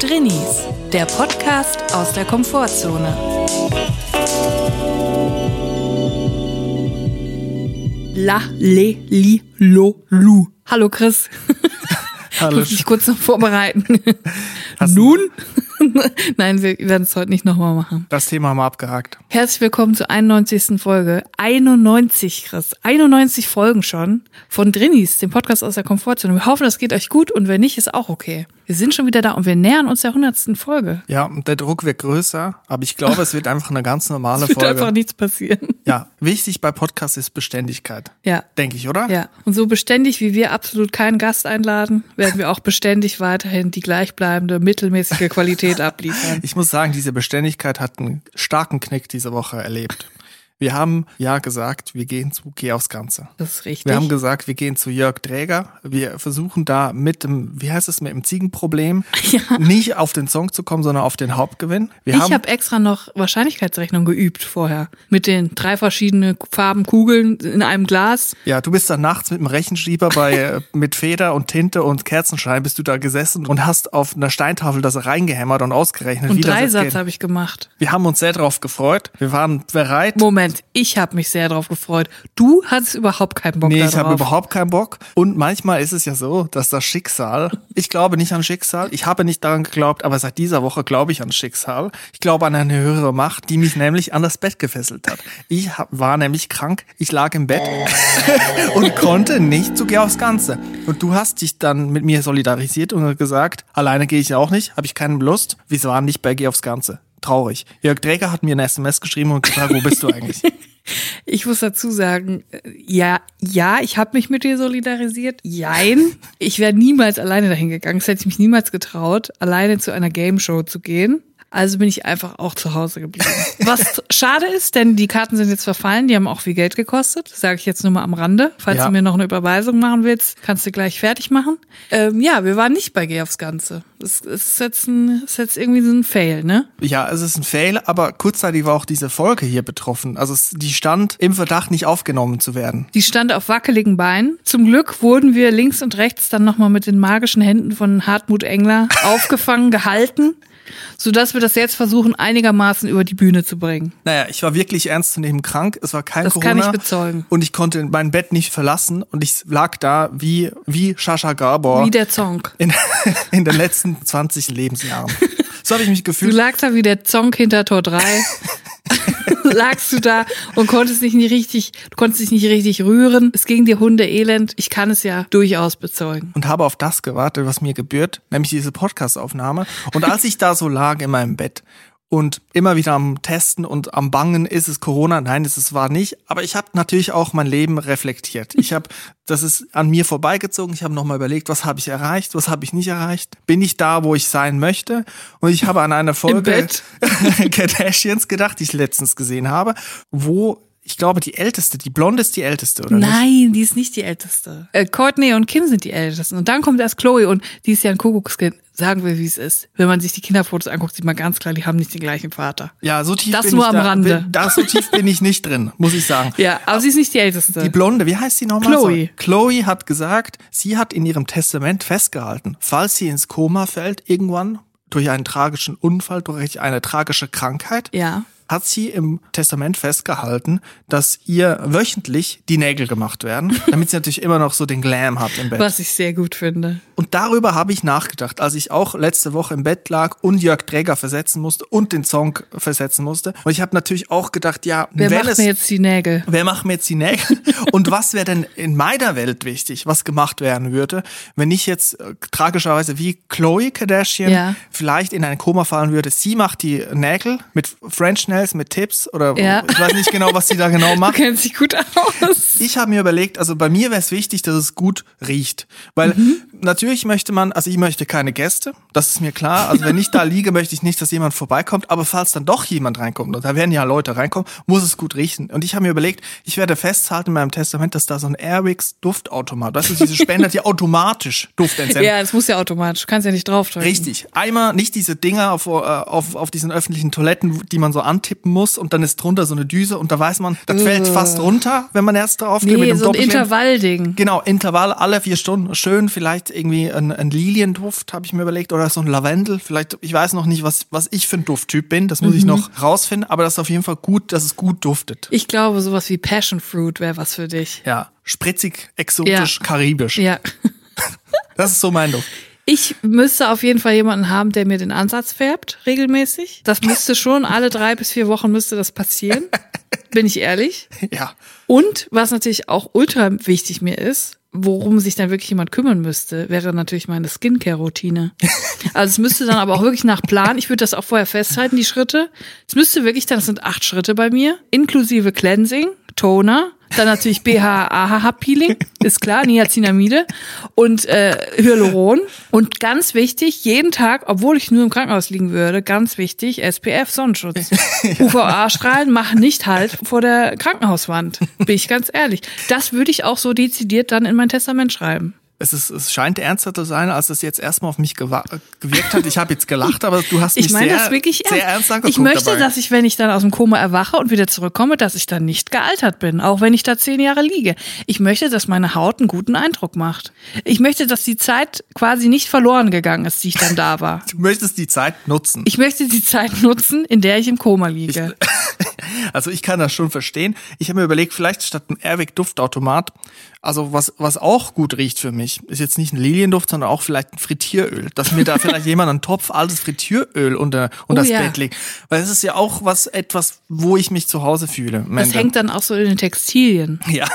Drinnies, der Podcast aus der Komfortzone. La, le, li, lo, lu. Hallo Chris. Hallo. Ich muss mich kurz noch vorbereiten. Hast Nun? Nein, wir werden es heute nicht nochmal machen. Das Thema haben wir abgehakt. Herzlich willkommen zur 91. Folge. 91, Chris. 91 Folgen schon von Drinnies, dem Podcast aus der Komfortzone. Wir hoffen, das geht euch gut und wenn nicht, ist auch okay. Wir sind schon wieder da und wir nähern uns der 100. Folge. Ja, und der Druck wird größer, aber ich glaube, es wird einfach eine ganz normale Es wird einfach Folge. nichts passieren. Ja, wichtig bei Podcasts ist Beständigkeit. Ja. Denke ich, oder? Ja, und so beständig wie wir absolut keinen Gast einladen, werden wir auch beständig weiterhin die gleichbleibende, mittelmäßige Qualität abliefern. Ich muss sagen, diese Beständigkeit hat einen starken Knick diese Woche erlebt. Wir haben ja gesagt, wir gehen zu Geh aufs Ganze. Das ist richtig. Wir haben gesagt, wir gehen zu Jörg Dräger. Wir versuchen da mit dem, wie heißt es, mit dem Ziegenproblem Ja. nicht auf den Song zu kommen, sondern auf den Hauptgewinn. Wir ich habe extra noch Wahrscheinlichkeitsrechnung geübt vorher. Mit den drei verschiedenen Farben Kugeln in einem Glas. Ja, du bist dann nachts mit dem Rechenschieber bei äh, mit Feder und Tinte und Kerzenschein bist du da gesessen und hast auf einer Steintafel das reingehämmert und ausgerechnet, Und wie Dreisatz geht. habe ich gemacht. Wir haben uns sehr darauf gefreut. Wir waren bereit. Moment, ich habe mich sehr darauf gefreut. Du hattest überhaupt keinen Bock Nee, darauf. ich habe überhaupt keinen Bock. Und manchmal ist es ja so, dass das Schicksal, ich glaube nicht an Schicksal, ich habe nicht daran geglaubt, aber seit dieser Woche glaube ich an Schicksal. Ich glaube an eine höhere Macht, die mich nämlich an das Bett gefesselt hat. Ich hab, war nämlich krank, ich lag im Bett und konnte nicht zu Geh aufs Ganze. Und du hast dich dann mit mir solidarisiert und gesagt, alleine gehe ich auch nicht, habe ich keine Lust. Wir waren nicht bei Geh aufs Ganze. Traurig. Jörg Träger hat mir eine SMS geschrieben und gefragt, wo bist du eigentlich? Ich muss dazu sagen, äh, ja, ja, ich habe mich mit dir solidarisiert. Jein. Ich wäre niemals alleine dahin gegangen. Es hätte ich mich niemals getraut, alleine zu einer Game Show zu gehen. Also bin ich einfach auch zu Hause geblieben. Was schade ist, denn die Karten sind jetzt verfallen, die haben auch viel Geld gekostet. Sage ich jetzt nur mal am Rande. Falls Ja. du mir noch eine Überweisung machen willst, kannst du gleich fertig machen. Ähm, ja, wir waren nicht bei Geh aufs Ganze. Es es ist jetzt, ein, ist jetzt irgendwie so ein Fail, ne? Ja, es ist ein Fail, aber kurzzeitig war auch diese Folge hier betroffen. Also es, die stand im Verdacht, nicht aufgenommen zu werden. Die stand auf wackeligen Beinen. Zum Glück wurden wir links und rechts dann nochmal mit den magischen Händen von Hartmut Engler aufgefangen, gehalten, sodass wir das jetzt versuchen, einigermaßen über die Bühne zu bringen. Naja, ich war wirklich ernstzunehmend krank. Es war kein Das Corona. kann ich bezeugen. Und ich konnte mein Bett nicht verlassen und ich lag da wie, wie Shasha Gabor Wie der Zong. in, in den letzten 20 Lebensjahren. So habe ich mich Du gefühlt. lagst da wie der Zong hinter Tor 3. lagst du da und konntest dich nicht richtig, du konntest dich nicht richtig rühren. Es ging dir Hunde elend. Ich kann es ja durchaus bezeugen. und habe auf das gewartet, was mir gebührt, nämlich diese Podcast-Aufnahme. Und als ich da so lag in meinem Bett und immer wieder am Testen und am Bangen, ist es Corona? Nein, es ist- war nicht. Aber ich habe natürlich auch mein Leben reflektiert. Ich habe, das ist an mir vorbeigezogen. Ich habe nochmal überlegt, was habe ich erreicht, was habe ich nicht erreicht. Bin ich da, wo ich sein möchte? Und ich habe an eine Folge. Kardashians gedacht, die ich letztens gesehen habe, wo ich glaube, die älteste, die blonde ist die älteste, oder nicht? Nein, die ist nicht die älteste. Äh, Courtney und Kim sind die ältesten. Und dann kommt erst Chloe und die ist ja ein Kuckuckskind. Sagen wir, wie es ist. Wenn man sich die Kinderfotos anguckt, sieht man ganz klar, die haben nicht den gleichen Vater. Ja, so tief Das bin nur ich am da, Rande. Bin, da so tief bin ich nicht drin, muss ich sagen. Ja, aber sie ist nicht die älteste. Die Blonde, wie heißt sie nochmal? Chloe. Chloe hat gesagt, sie hat in ihrem Testament festgehalten, falls sie ins Koma fällt, irgendwann durch einen tragischen Unfall, durch eine tragische Krankheit, ja. Hat sie im Testament festgehalten, dass ihr wöchentlich die Nägel gemacht werden, damit sie natürlich immer noch so den Glam hat im Bett. Was ich sehr gut finde. Und darüber habe ich nachgedacht, als ich auch letzte Woche im Bett lag und Jörg Träger versetzen musste und den Song versetzen musste. Und ich habe natürlich auch gedacht, ja, Wer macht es mir jetzt die Nägel? Wer macht mir jetzt die Nägel? Und was wäre denn in meiner Welt wichtig, was gemacht werden würde, wenn ich jetzt äh, tragischerweise wie Chloe Kardashian Ja. vielleicht in ein Koma fallen würde? Sie macht die Nägel mit French Nails, mit Tipps oder Ja. ich weiß nicht genau, was sie da genau Du macht. kennst dich gut aus. Ich habe mir überlegt, also bei mir wäre es wichtig, dass es gut riecht. Weil natürlich möchte man, also ich möchte keine Gäste, das ist mir klar. Also wenn ich da liege, möchte ich nicht, dass jemand vorbeikommt. Aber falls dann doch jemand reinkommt, und da werden ja Leute reinkommen, muss es gut riechen. Und ich habe mir überlegt, ich werde festhalten in meinem Testament, dass da so ein Airwix Duftautomat, das ist diese Spender, die automatisch Duft entsenden. Ja, das muss ja automatisch. Du kannst ja nicht drauf drücken. Richtig. Einmal nicht diese Dinger auf, äh, auf, auf diesen öffentlichen Toiletten, die man so antippt tippen muss und dann ist drunter so eine Düse und da weiß man, das fällt fast runter, wenn man erst drauf geht. mit Nee, einem so ein. Intervallding. Genau, Intervall alle vier Stunden. Schön, vielleicht irgendwie ein, ein Lilienduft, habe ich mir überlegt, oder so ein Lavendel. Vielleicht, ich weiß noch nicht, was, was ich für ein Dufttyp bin. Das muss ich Mhm. noch rausfinden, aber das ist auf jeden Fall gut, dass es gut duftet. Ich glaube, sowas wie Passion Fruit wäre was für dich. Ja, spritzig, exotisch, Ja. karibisch. Ja. Das ist so mein Duft. Ich müsste auf jeden Fall jemanden haben, der mir den Ansatz färbt, regelmäßig. Das müsste schon, alle drei bis vier Wochen müsste das passieren. Bin ich ehrlich. Ja. Und was natürlich auch ultra wichtig mir ist, worum sich dann wirklich jemand kümmern müsste, wäre natürlich meine Skincare-Routine. Also es müsste dann aber auch wirklich nach Plan, ich würde das auch vorher festhalten, die Schritte. Es müsste wirklich, dann das sind acht Schritte bei mir, inklusive Cleansing, Toner, dann natürlich BH, AHA Peeling, ist klar, Niacinamide und äh, Hyaluron. Und ganz wichtig, jeden Tag, obwohl ich nur im Krankenhaus liegen würde, ganz wichtig, SPF Sonnenschutz. UVA-Strahlen machen nicht halt vor der Krankenhauswand, bin ich ganz ehrlich. Das würde ich auch so dezidiert dann in mein Testament schreiben. Es, ist, es scheint ernster zu sein, als es jetzt erstmal auf mich gewirkt hat. Ich habe jetzt gelacht, aber du hast mich Ich meine sehr, das wirklich sehr ernst. ernst angeguckt Ich möchte, dabei. dass ich, wenn ich dann aus dem Koma erwache und wieder zurückkomme, dass ich dann nicht gealtert bin, auch wenn ich da zehn Jahre liege. Ich möchte, dass meine Haut einen guten Eindruck macht. Ich möchte, dass die Zeit quasi nicht verloren gegangen ist, die ich dann da war. du möchtest die Zeit nutzen. Ich möchte die Zeit nutzen, in der ich im Koma liege. Also ich kann das schon verstehen. Ich habe mir überlegt, vielleicht statt einem Airwick Duftautomat, also was, was auch gut riecht für mich, ist jetzt nicht ein Lilienduft, sondern auch vielleicht ein Frittieröl. Dass mir da vielleicht jemand einen Topf altes Frittieröl unter, unter Oh das ja. Bett legt. Weil es ist ja auch was, etwas, wo ich mich zu Hause fühle. Das hängt dann auch so in den Textilien. ja.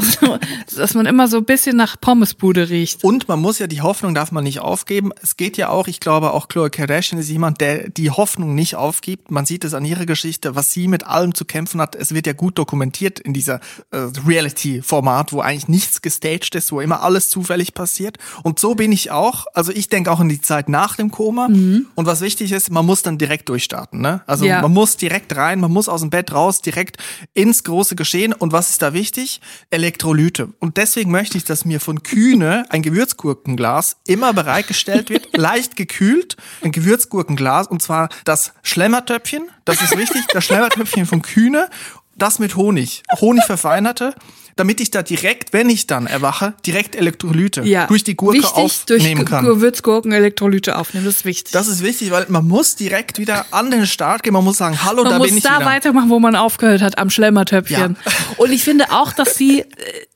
dass man immer so ein bisschen nach Pommesbude riecht. Und man muss ja die Hoffnung darf man nicht aufgeben. Es geht ja auch, ich glaube auch Chloe Kardashian ist jemand, der die Hoffnung nicht aufgibt. Man sieht es an ihrer Geschichte, was sie mit allem zu kämpfen hat. Es wird ja gut dokumentiert in dieser äh, Reality-Format, wo eigentlich nichts gestaged ist, wo immer alles zufällig passiert. Und so bin ich auch. Also ich denke auch an die Zeit nach dem Koma. Und was wichtig ist, man muss dann direkt durchstarten. Ne? Also Ja. man muss direkt rein, man muss aus dem Bett raus, direkt ins große Geschehen. Und was ist da wichtig? Elektrolyte. Und deswegen möchte ich, dass mir von Kühne ein Gewürzgurkenglas immer bereitgestellt wird, leicht gekühlt, ein Gewürzgurkenglas, und zwar das Schlemmertöpfchen, das ist wichtig, das Schlemmertöpfchen von Kühne, das mit Honig, Honig verfeinerte, damit ich da direkt, wenn ich dann erwache, direkt Elektrolyte Ja. durch die Gurke wichtig, durch aufnehmen kann. Gewürzgurken Elektrolyte aufnehmen, das ist wichtig. Das ist wichtig, weil man muss direkt wieder an den Start gehen. Man muss sagen, hallo, man da muss bin ich da wieder. weitermachen, wo man aufgehört hat, am Schlemmertöpfchen. Ja. Und ich finde auch, dass sie äh,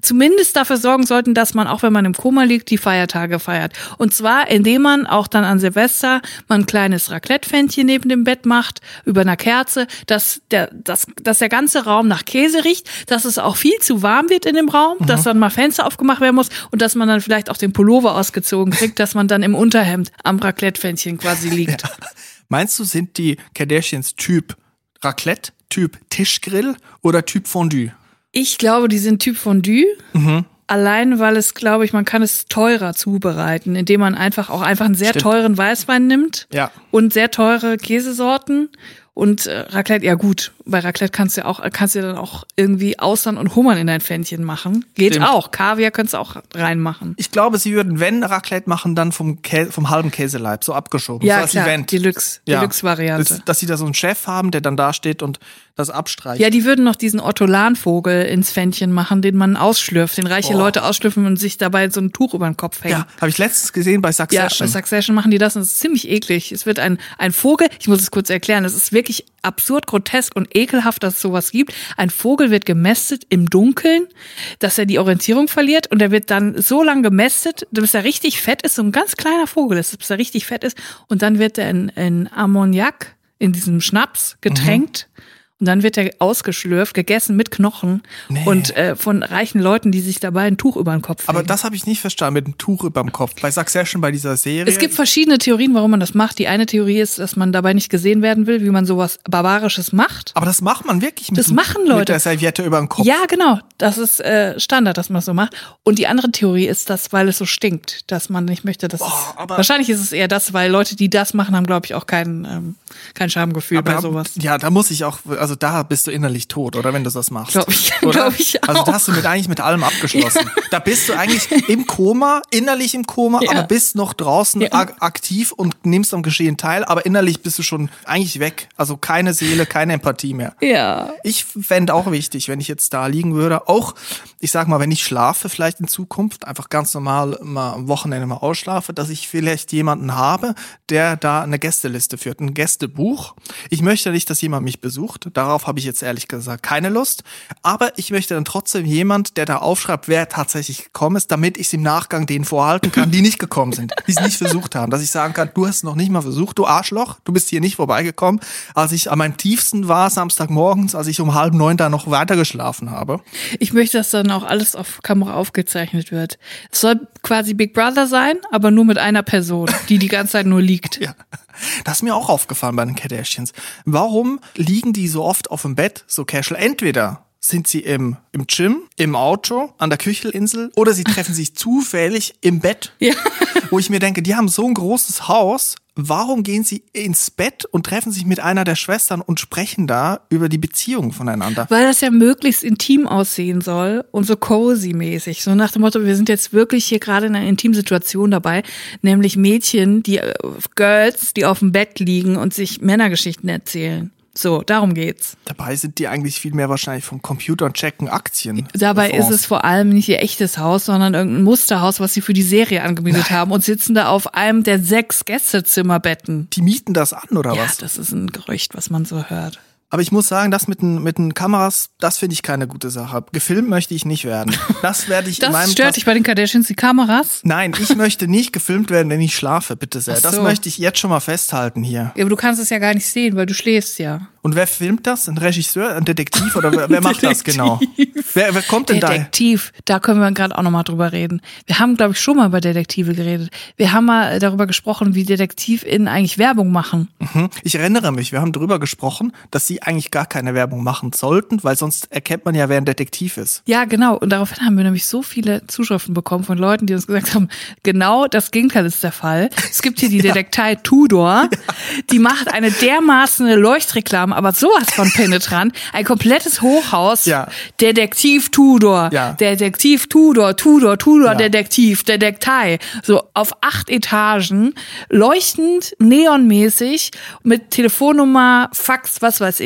zumindest dafür sorgen sollten, dass man, auch wenn man im Koma liegt, die Feiertage feiert. Und zwar, indem man auch dann an Silvester mal ein kleines Raclette-Fännchen neben dem Bett macht, über einer Kerze, dass der, dass, dass der ganze Raum nach Käse riecht, dass es auch viel zu warm wird in dem Raum, Mhm. dass dann mal Fenster aufgemacht werden muss und dass man dann vielleicht auch den Pullover ausgezogen kriegt, dass man dann im Unterhemd am Raclette-Fännchen quasi liegt. Meinst du, sind die Kardashians Typ Raclette, Typ Tischgrill oder Typ Fondue? Ich glaube, die sind Typ Fondue. Allein, weil es, glaube ich, man kann es teurer zubereiten, indem man einfach auch einfach einen sehr Stimmt. teuren Weißwein nimmt Ja. und sehr teure Käsesorten und äh, Raclette. Ja gut, bei Raclette kannst du ja auch kannst du ja dann auch irgendwie Austern und Hummern in dein Pfännchen machen. Geht Stimmt. auch. Kaviar kannst du auch reinmachen. Ich glaube, sie würden, wenn Raclette machen, dann vom, Kä vom halben Käseleib, so abgeschoben. Ja, so als klar, Event. Deluxe, Ja. Deluxe-Variante. Dass, dass sie da so einen Chef haben, der dann da steht und das abstreicht. Ja, die würden noch diesen Ortolanvogel ins Pfännchen machen, den man ausschlürft, den reiche Oh. Leute ausschlürfen und sich dabei so ein Tuch über den Kopf hängen. ja habe ich letztens gesehen bei Ja, Succession. bei Succession machen die das und es ist ziemlich eklig. Es wird ein, ein Vogel, ich muss es kurz erklären, es ist wirklich absurd, grotesk und ekelhaft, dass es sowas gibt. Ein Vogel wird gemästet im Dunkeln, dass er die Orientierung verliert und er wird dann so lang gemästet, bis er richtig fett ist, so ein ganz kleiner Vogel ist, bis er richtig fett ist und dann wird er in, in Ammoniak, in diesem Schnaps getränkt. Und dann wird er ausgeschlürft, gegessen mit Knochen Nee. und äh, von reichen Leuten, die sich dabei ein Tuch über den Kopf Aber legen. das habe ich nicht verstanden mit dem Tuch überm Kopf. Bei Succession, bei dieser Serie. Es gibt verschiedene Theorien, warum man das macht. Die eine Theorie ist, dass man dabei nicht gesehen werden will, wie man sowas Barbarisches macht. aber das macht man wirklich mit, Das dem- machen mit Leute. der Serviette über dem Kopf. Ja, genau. Das ist äh, Standard, dass man das so macht. Und die andere Theorie ist, dass, weil es so stinkt, dass man nicht möchte, dass es. aber- Wahrscheinlich ist es eher das, weil Leute, die das machen, haben, glaube ich, auch kein, ähm, kein Schamgefühl bei Aber, sowas. Ja, da muss ich auch, also also da bist du innerlich tot, oder wenn du das machst. Glaub ich- glaub ich Also auch. da hast du mit eigentlich mit allem abgeschlossen. Da bist du eigentlich im Koma, innerlich im Koma, Ja. aber bist noch draußen Ja. ak aktiv und nimmst am Geschehen teil, aber innerlich bist du schon eigentlich weg. Also keine Seele, keine Empathie mehr. Ja. Ich fände auch wichtig, wenn ich jetzt da liegen würde, auch, ich sag mal, wenn ich schlafe vielleicht in Zukunft, einfach ganz normal mal am Wochenende mal ausschlafe, dass ich vielleicht jemanden habe, der da eine Gästeliste führt, ein Gästebuch. Ich möchte nicht, dass jemand mich besucht, darauf habe ich jetzt ehrlich gesagt keine Lust, aber ich möchte dann trotzdem jemand, der da aufschreibt, wer tatsächlich gekommen ist, damit ich es im Nachgang denen vorhalten kann, die nicht gekommen sind, die es nicht versucht haben, dass ich sagen kann, du hast noch nicht mal versucht, du Arschloch, du bist hier nicht vorbeigekommen, als ich an meinem tiefsten war, Samstagmorgens, als ich um halb neun da noch weiter geschlafen habe. Ich möchte, dass dann auch alles auf Kamera aufgezeichnet wird. Es soll quasi Big Brother sein, aber nur mit einer Person, die die ganze Zeit nur liegt. Ja. Das ist mir auch aufgefallen bei den Kardashians. Warum liegen die so oft auf dem Bett, so casual? Entweder sind sie im, im Gym, im Auto, an der Küchelinsel oder sie treffen sich zufällig im Bett. Ja. Wo ich mir denke, die haben so ein großes Haus. Warum gehen sie ins Bett und treffen sich mit einer der Schwestern und sprechen da über die Beziehung voneinander? Weil das ja möglichst intim aussehen soll und so cozy-mäßig. So nach dem Motto, wir sind jetzt wirklich hier gerade in einer intimen Situation dabei, nämlich Mädchen, die äh, Girls, die auf dem Bett liegen und sich Männergeschichten erzählen. So, darum geht's. Dabei sind die eigentlich viel mehr wahrscheinlich vom Computer und checken Aktien. Dabei ist es vor allem nicht ihr echtes Haus, sondern irgendein Musterhaus, was sie für die Serie angemietet haben und sitzen da auf einem der sechs Gästezimmerbetten. Die mieten das an oder Ja, was? das ist ein Gerücht, was man so hört. Aber ich muss sagen, das mit den, mit den Kameras, das finde ich keine gute Sache. Gefilmt möchte ich nicht werden. Das werde ich in Das meinem stört Pas- dich bei den Kardashians, die Kameras? Nein, ich möchte nicht gefilmt werden, wenn ich schlafe, bitte sehr. Ach Das so. möchte ich jetzt schon mal festhalten hier. Ja, aber du kannst es ja gar nicht sehen, weil du schläfst ja. Und wer filmt das? Ein Regisseur, ein Detektiv oder wer, wer macht das genau? Wer, wer kommt denn da? Detektiv, da können wir gerade auch nochmal drüber reden. Wir haben, glaube ich, schon mal über Detektive geredet. Wir haben mal darüber gesprochen, wie DetektivInnen eigentlich Werbung machen. Hm? Ich erinnere mich, wir haben drüber gesprochen, dass sie eigentlich gar keine Werbung machen sollten, weil sonst erkennt man ja, wer ein Detektiv ist. Ja, genau. Und daraufhin haben wir nämlich so viele Zuschriften bekommen von Leuten, die uns gesagt haben, genau das Gegenteil ist der Fall. Es gibt hier die Detektei Tudor, die macht eine dermaßen Leuchtreklame, aber sowas von penetrant. Ein komplettes Hochhaus. Ja. Detektiv Tudor. Ja. Detektiv Tudor, Tudor, Tudor, Ja. Detektiv, Detektei. So auf acht Etagen, leuchtend, neonmäßig, mit Telefonnummer, Fax, was weiß ich.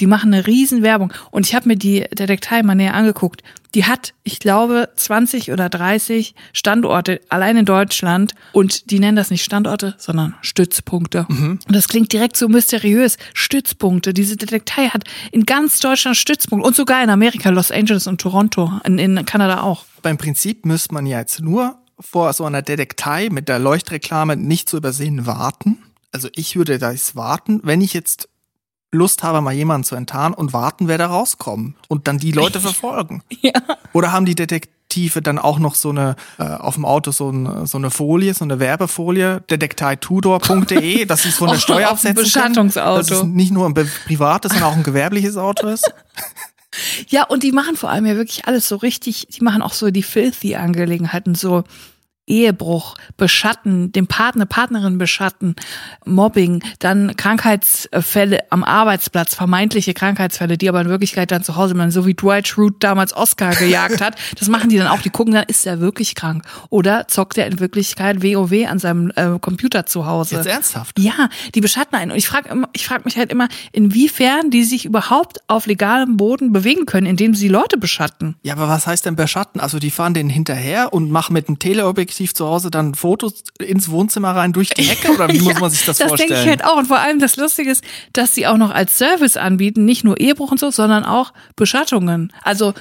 Die machen eine riesen Werbung. Und ich habe mir die Detektei mal näher angeguckt. Die hat, ich glaube, 20 oder 30 Standorte allein in Deutschland. Und die nennen das nicht Standorte, sondern Stützpunkte. Und das klingt direkt so mysteriös. Stützpunkte. Diese Detektei hat in ganz Deutschland Stützpunkte. Und sogar in Amerika, Los Angeles und Toronto. In, in Kanada auch. Beim Prinzip müsste man ja jetzt nur vor so einer Detektei mit der Leuchtreklame nicht zu übersehen warten. Also ich würde da jetzt warten, wenn ich jetzt Lust habe, mal jemanden zu enttarnen und warten, wer da rauskommt und dann die Leute verfolgen. Ja. Oder haben die Detektive dann auch noch so eine äh, auf dem Auto so, ein, so eine Folie, so eine Werbefolie, detekteitudor.de, dass von der Auf Steuer absetzen Beschattungsauto. können, dass es nicht nur ein privates, sondern auch ein gewerbliches Auto ist. Ja, und die machen vor allem ja wirklich alles so richtig, die machen auch so die filthy Angelegenheiten, so Ehebruch, Beschatten, den Partner, Partnerin beschatten, Mobbing, dann Krankheitsfälle am Arbeitsplatz, vermeintliche Krankheitsfälle, die aber in Wirklichkeit dann zu Hause bleiben, so wie Dwight Schrute damals Oscar gejagt hat. Das machen die dann auch. Die gucken dann, ist er wirklich krank? Oder zockt er in Wirklichkeit WoW an seinem äh, Computer zu Hause? Jetzt ernsthaft. Ja, die beschatten einen. Und ich frage ich frag mich halt immer, inwiefern die sich überhaupt auf legalem Boden bewegen können, indem sie Leute beschatten. Ja, aber was heißt denn beschatten? Also die fahren denen hinterher und machen mit dem Teleobjektiv zu Hause dann Fotos ins Wohnzimmer rein durch die Hecke oder wie muss man sich das, Das vorstellen? denke ich halt auch. Und vor allem das Lustige ist, dass sie auch noch als Service anbieten, nicht nur Ehebruch und so, sondern auch Beschattungen. Also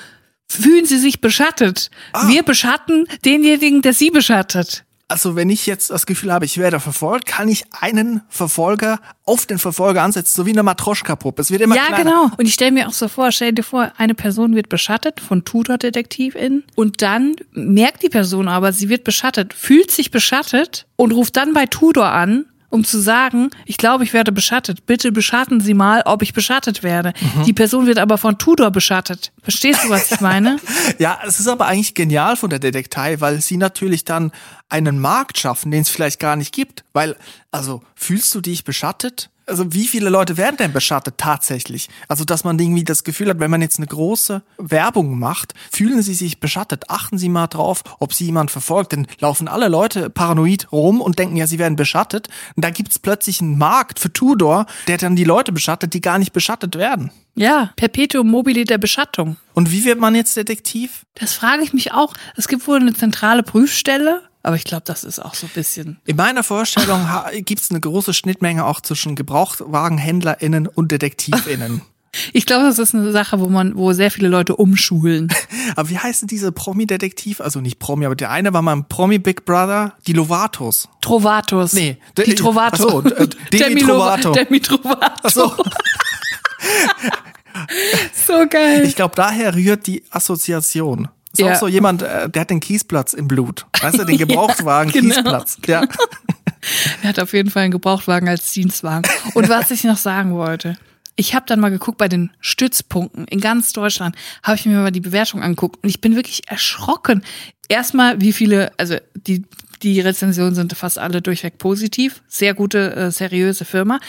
fühlen sie sich beschattet. Ah. Wir beschatten denjenigen, der sie beschattet. Also wenn ich jetzt das Gefühl habe, ich werde verfolgt, kann ich einen Verfolger auf den Verfolger ansetzen, so wie eine Matroschka-Puppe. Es wird immer Ja, kleiner. genau. Und ich stelle mir auch so vor, stell dir vor, eine Person wird beschattet von Tutor-DetektivInnen und dann merkt die Person aber, sie wird beschattet, fühlt sich beschattet und ruft dann bei Tudor an, um zu sagen, ich glaube, ich werde beschattet. Bitte beschatten Sie mal, ob ich beschattet werde. Mhm. Die Person wird aber von Tudor beschattet. Verstehst du, was ich meine? Ja, es ist aber eigentlich genial von der Detektei, weil sie natürlich dann einen Markt schaffen, den es vielleicht gar nicht gibt. Weil, also, fühlst du dich beschattet? Also wie viele Leute werden denn beschattet tatsächlich? Also dass man irgendwie das Gefühl hat, wenn man jetzt eine große Werbung macht, fühlen sie sich beschattet. Achten Sie mal drauf, ob Sie jemand verfolgt. Denn laufen alle Leute paranoid rum und denken ja, sie werden beschattet. Und da gibt's plötzlich einen Markt für Tudor, der dann die Leute beschattet, die gar nicht beschattet werden. Ja, Perpetuum mobile der Beschattung. Und wie wird man jetzt Detektiv? Das frage ich mich auch. Es gibt wohl eine zentrale Prüfstelle, aber ich glaube, das ist auch so ein bisschen. In meiner Vorstellung ha- gibt's eine große Schnittmenge auch zwischen GebrauchtwagenhändlerInnen und DetektivInnen. Ich glaube, das ist eine Sache, wo man, wo sehr viele Leute umschulen. Aber wie heißen diese Promi-Detektiv? Also nicht Promi, aber der eine war mal ein Promi-Big Brother, die Lovatos. Trovatos. Nee, die de- Trovato. ach so, äh, Demi Demi Trovato. Demi Trovato. So geil. Ich glaube, daher rührt die Assoziation. Ist Ja. auch so jemand, äh, der hat den Kiesplatz im Blut. Weißt du, den Gebrauchtwagen genau. Kiesplatz. Ja. Er hat auf jeden Fall einen Gebrauchtwagen als Dienstwagen. Und was ich noch sagen wollte. Ich habe dann mal geguckt bei den Stützpunkten in ganz Deutschland, habe ich mir mal die Bewertung angeguckt und ich bin wirklich erschrocken. Erstmal, wie viele, also die, die Rezensionen sind fast alle durchweg positiv, sehr gute, äh, seriöse Firma.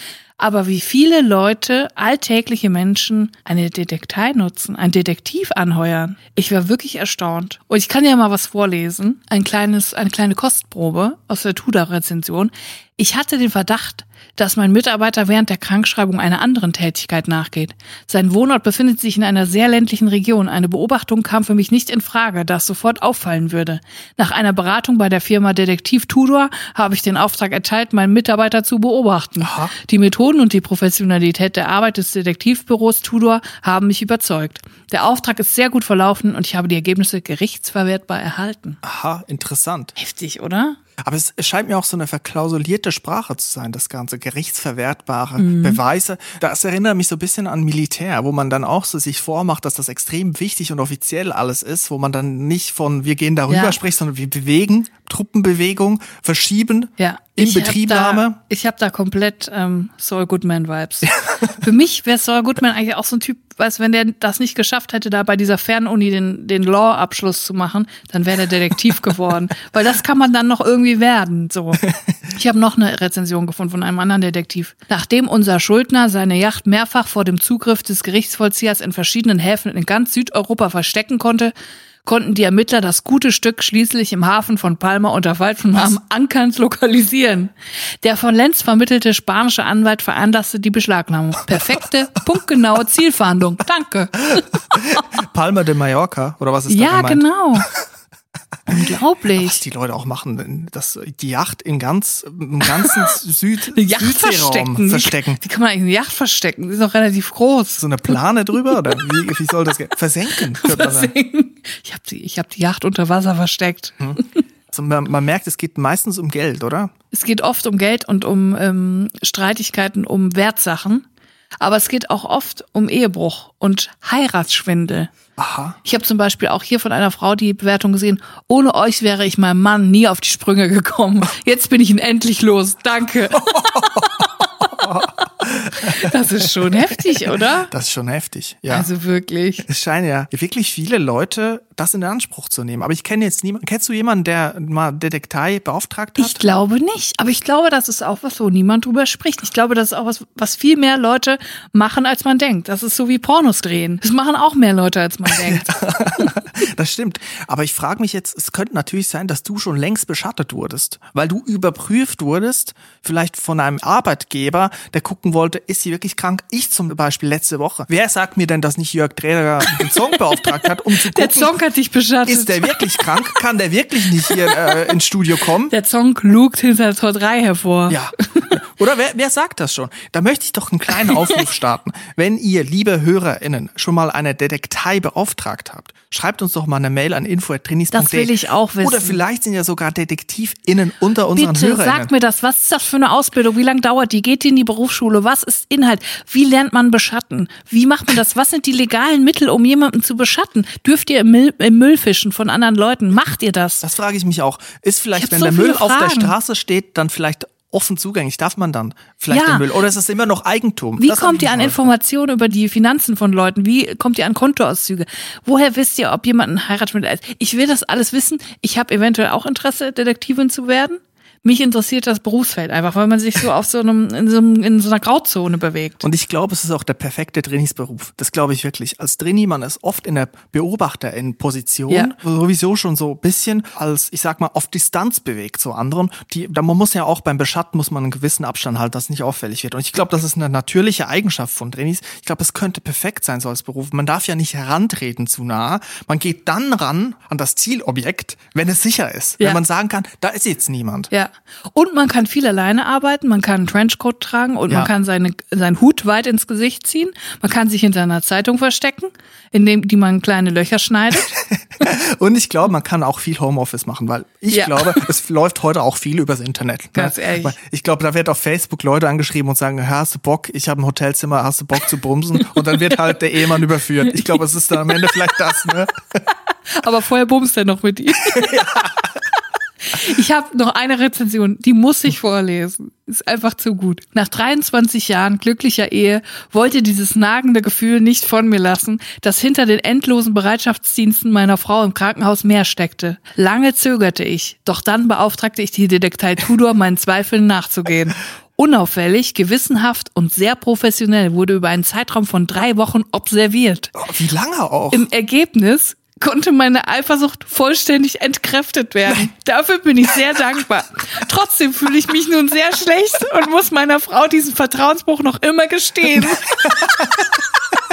Aber wie viele Leute, alltägliche Menschen, eine Detektei nutzen, ein Detektiv anheuern. Ich war wirklich erstaunt. Und ich kann ja mal was vorlesen. Ein kleines, eine kleine Kostprobe aus der Tudor-Rezension. Ich hatte den Verdacht, dass mein Mitarbeiter während der Krankschreibung einer anderen Tätigkeit nachgeht. Sein Wohnort befindet sich in einer sehr ländlichen Region. Eine Beobachtung kam für mich nicht in Frage, da es sofort auffallen würde. Nach einer Beratung bei der Firma Detektiv Tudor habe ich den Auftrag erteilt, meinen Mitarbeiter zu beobachten. Aha. Die Methoden und die Professionalität der Arbeit des Detektivbüros Tudor haben mich überzeugt. Der Auftrag ist sehr gut verlaufen und ich habe die Ergebnisse gerichtsverwertbar erhalten. Aha, interessant. Heftig, oder? Aber es scheint mir auch so eine verklausulierte Sprache zu sein, das Ganze. Gerichtsverwertbare Mhm. Beweise. Das erinnert mich so ein bisschen an Militär, wo man dann auch so sich vormacht, dass das extrem wichtig und offiziell alles ist, wo man dann nicht von wir gehen darüber Ja. spricht, sondern wir bewegen, Truppenbewegung, verschieben, Ja. in ich hab. Da, ich habe da komplett ähm, Saul Goodman-Vibes. Für mich wäre Saul Goodman eigentlich auch so ein Typ, weiß, wenn der das nicht geschafft hätte, da bei dieser Fernuni den, den Law-Abschluss zu machen, dann wäre der Detektiv geworden. Weil das kann man dann noch irgendwie werden. So. Ich habe noch eine Rezension gefunden von einem anderen Detektiv. Nachdem unser Schuldner seine Yacht mehrfach vor dem Zugriff des Gerichtsvollziehers in verschiedenen Häfen in ganz Südeuropa verstecken konnte, konnten die Ermittler das gute Stück schließlich im Hafen von Palma unter falschem Namen Ankans lokalisieren. Der von Lenz vermittelte spanische Anwalt veranlasste die Beschlagnahmung. Perfekte, punktgenaue Zielfahndung. Danke. Palma de Mallorca, oder was ist da Ja, gemeint? genau. Unglaublich. Was die Leute auch machen, dass die Yacht in ganz, im ganzen Süd, Eine Yacht verstecken. verstecken. Wie, kann man eigentlich eine Yacht verstecken? Die ist doch relativ groß. So eine Plane drüber, oder wie, wie soll das gehen? Versenken, sagen. Ich habe die, ich hab die Yacht unter Wasser versteckt. Also man, man merkt, es geht meistens um Geld, oder? Es geht oft um Geld und um ähm, Streitigkeiten, um Wertsachen. Aber es geht auch oft um Ehebruch und Heiratsschwindel. Aha. Ich habe zum Beispiel auch hier von einer Frau die Bewertung gesehen, ohne euch wäre ich meinem Mann nie auf die Sprünge gekommen. Jetzt bin ich ihn endlich los. Danke. Das ist schon heftig, oder? Das ist schon heftig, ja. Also wirklich. es scheinen ja wirklich viele Leute das in Anspruch zu nehmen. Aber ich kenne jetzt niemanden. Kennst du jemanden, der mal Detektei beauftragt hat? Ich glaube nicht, aber ich glaube, das ist auch was, wo niemand drüber spricht. Ich glaube, das ist auch was, was viel mehr Leute machen, als man denkt. Das ist so wie Pornos drehen. Das machen auch mehr Leute, als man denkt. Das stimmt. Aber ich frage mich jetzt, es könnte natürlich sein, dass du schon längst beschattet wurdest, weil du überprüft wurdest, vielleicht von einem Arbeitgeber, der gucken wollte, ist sie wirklich krank? Ich zum Beispiel letzte Woche. Wer sagt mir denn, dass nicht Jörg Träger den Song beauftragt hat, um zu Der gucken, Song hat dich beschattet. ist der wirklich krank? Kann der wirklich nicht hier äh, ins Studio kommen? der Song lugt hinter Tor 3 hervor. Ja. Oder wer, wer sagt das schon? Da möchte ich doch einen kleinen Aufruf starten. Wenn ihr, liebe HörerInnen, schon mal eine Detektei beauftragt habt, schreibt uns doch mal eine Mail an info.trinis.de. Das will ich auch wissen. Oder vielleicht sind ja sogar DetektivInnen unter unseren Bitte HörerInnen. sag mir das. Was ist das für eine Ausbildung? Wie lange dauert die? Geht die in die Berufsschule? Was ist Inhalt? Wie lernt man beschatten? Wie macht man das? Was sind die legalen Mittel, um jemanden zu beschatten? Dürft ihr im im Müll fischen von anderen Leuten? Macht ihr das? Das frage ich mich auch. Ist Ich vielleicht, wenn so der Müll viele auf der Fragen. Straße steht, dann vielleicht offen zugänglich? Darf man dann vielleicht Ja. den Müll? Oder ist es immer noch Eigentum? Wie Das kommt ihr an Informationen über die Finanzen von Leuten? Wie kommt ihr an Kontoauszüge? Woher wisst ihr, ob jemand ein Heiratsmittel ist? Ich will das alles wissen. Ich habe eventuell auch Interesse, Detektivin zu werden. Mich interessiert das Berufsfeld einfach, weil man sich so auf so einem, in so, einem, in so einer Grauzone bewegt. Und ich glaube, es ist auch der perfekte Trainingsberuf. Das glaube ich wirklich. Als Trainee, man ist oft in der Beobachter in Position, Ja. sowieso schon so ein bisschen als, ich sag mal, auf Distanz bewegt zu anderen. Die, da man muss ja auch beim Beschatten muss man einen gewissen Abstand halten, dass es nicht auffällig wird. Und ich glaube, das ist eine natürliche Eigenschaft von Trainees. Ich glaube, es könnte perfekt sein so als Beruf. Man darf ja nicht herantreten zu nah. Man geht dann ran an das Zielobjekt, wenn es sicher ist. Ja. Wenn man sagen kann, da ist jetzt niemand. Ja. Und man kann viel alleine arbeiten, man kann einen Trenchcoat tragen und Ja. man kann seine, seinen Hut weit ins Gesicht ziehen. Man kann sich hinter einer Zeitung verstecken, indem die man kleine Löcher schneidet. Und ich glaube, man kann auch viel Homeoffice machen, weil ich Ja. glaube, es läuft heute auch viel übers Internet. Ganz ne? ehrlich. Weil Ich glaube, da wird auf Facebook Leute angeschrieben und sagen, "Hä, hast du Bock? Ich habe ein Hotelzimmer, hast du Bock zu bumsen? Und dann wird halt der Ehemann überführt. Ich glaube, es ist dann am Ende vielleicht das, ne? Aber vorher bumst er noch mit ihm. Ich habe noch eine Rezension, die muss ich vorlesen. Ist einfach zu gut. Nach 23 Jahren glücklicher Ehe wollte dieses nagende Gefühl nicht von mir lassen, dass hinter den endlosen Bereitschaftsdiensten meiner Frau im Krankenhaus mehr steckte. Lange zögerte ich, doch dann beauftragte ich die Detektei Tudor, meinen Zweifeln nachzugehen. Unauffällig, gewissenhaft und sehr professionell wurde über einen Zeitraum von drei Wochen observiert. Oh, wie lange auch? Im Ergebnis konnte meine Eifersucht vollständig entkräftet werden. Dafür bin ich sehr dankbar. Trotzdem fühle ich mich nun sehr schlecht und muss meiner Frau diesen Vertrauensbruch noch immer gestehen.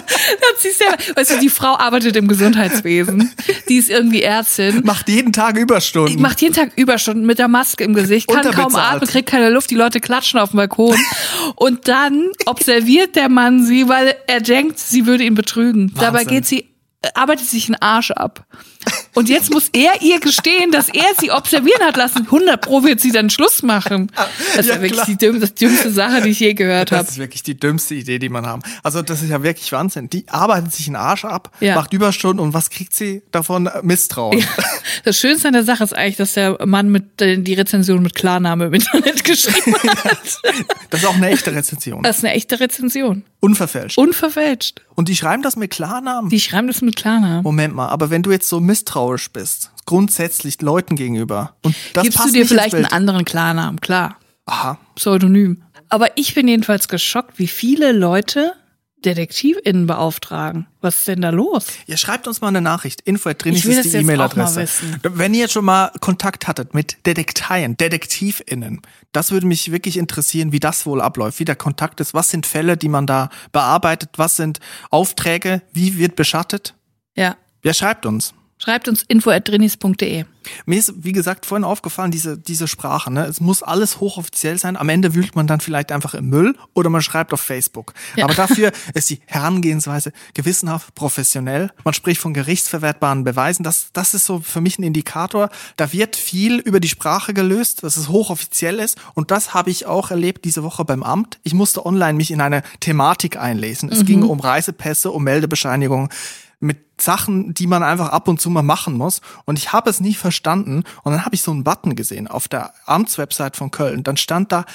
Hat sie selber, weißt du, die Frau arbeitet im Gesundheitswesen. Die ist irgendwie Ärztin. Macht jeden Tag Überstunden. Macht jeden Tag Überstunden mit der Maske im Gesicht, kann kaum atmen, kriegt keine Luft, die Leute klatschen auf dem Balkon. Und dann observiert der Mann sie, weil er denkt, sie würde ihn betrügen. Dabei Wahnsinn. geht sie, arbeitet sich einen Arsch ab. Und jetzt muss er ihr gestehen, dass er sie observieren hat lassen. 100 Pro wird sie dann Schluss machen. Das ist Ja, ja wirklich die dümm, das dümmste Sache, die ich je gehört das habe. ist wirklich die dümmste Idee, die man haben. Also das ist ja wirklich Wahnsinn. Die arbeitet sich einen Arsch ab, Ja. macht Überstunden und was kriegt sie davon? Misstrauen. Das Schönste an der Sache ist eigentlich, dass der Mann mit äh, die Rezension mit Klarname im Internet geschrieben hat. Das ist auch eine echte Rezension. Das ist eine echte Rezension. Unverfälscht. Unverfälscht. Und die schreiben das mit Klarnamen. Die schreiben das mit Klarnamen. Moment mal, aber wenn du jetzt so misstrauisch bist, grundsätzlich Leuten gegenüber, und das Gibst passt du dir vielleicht einen anderen Klarnamen, klar. Aha. Pseudonym. Aber ich bin jedenfalls geschockt, wie viele Leute DetektivInnen beauftragen. Was ist denn da los? Ihr schreibt uns mal eine Nachricht. Info at Drinis Ich will ist die E-Mail-Adresse. Wenn ihr jetzt schon mal Kontakt hattet mit Detekteien, DetektivInnen, das würde mich wirklich interessieren, wie das wohl abläuft, wie der Kontakt ist. Was sind Fälle, die man da bearbeitet? Was sind Aufträge? Wie wird beschattet? Ja. Wer schreibt uns? Schreibt uns info.drinis.de. Mir ist, wie gesagt, vorhin aufgefallen, diese, diese Sprache, ne? Es muss alles hochoffiziell sein. Am Ende wühlt man dann vielleicht einfach im Müll oder man schreibt auf Facebook. Ja. Aber dafür ist die Herangehensweise gewissenhaft, professionell. Man spricht von gerichtsverwertbaren Beweisen. Das, das ist so für mich ein Indikator. Da wird viel über die Sprache gelöst, dass es hochoffiziell ist. Und das habe ich auch erlebt diese Woche beim Amt. Ich musste online mich in eine Thematik einlesen. Es ging um Reisepässe, um Meldebescheinigungen mit Sachen, die man einfach ab und zu mal machen muss. Und ich habe es nie verstanden. Und dann habe ich so einen Button gesehen auf der Amtswebsite von Köln. Dann stand da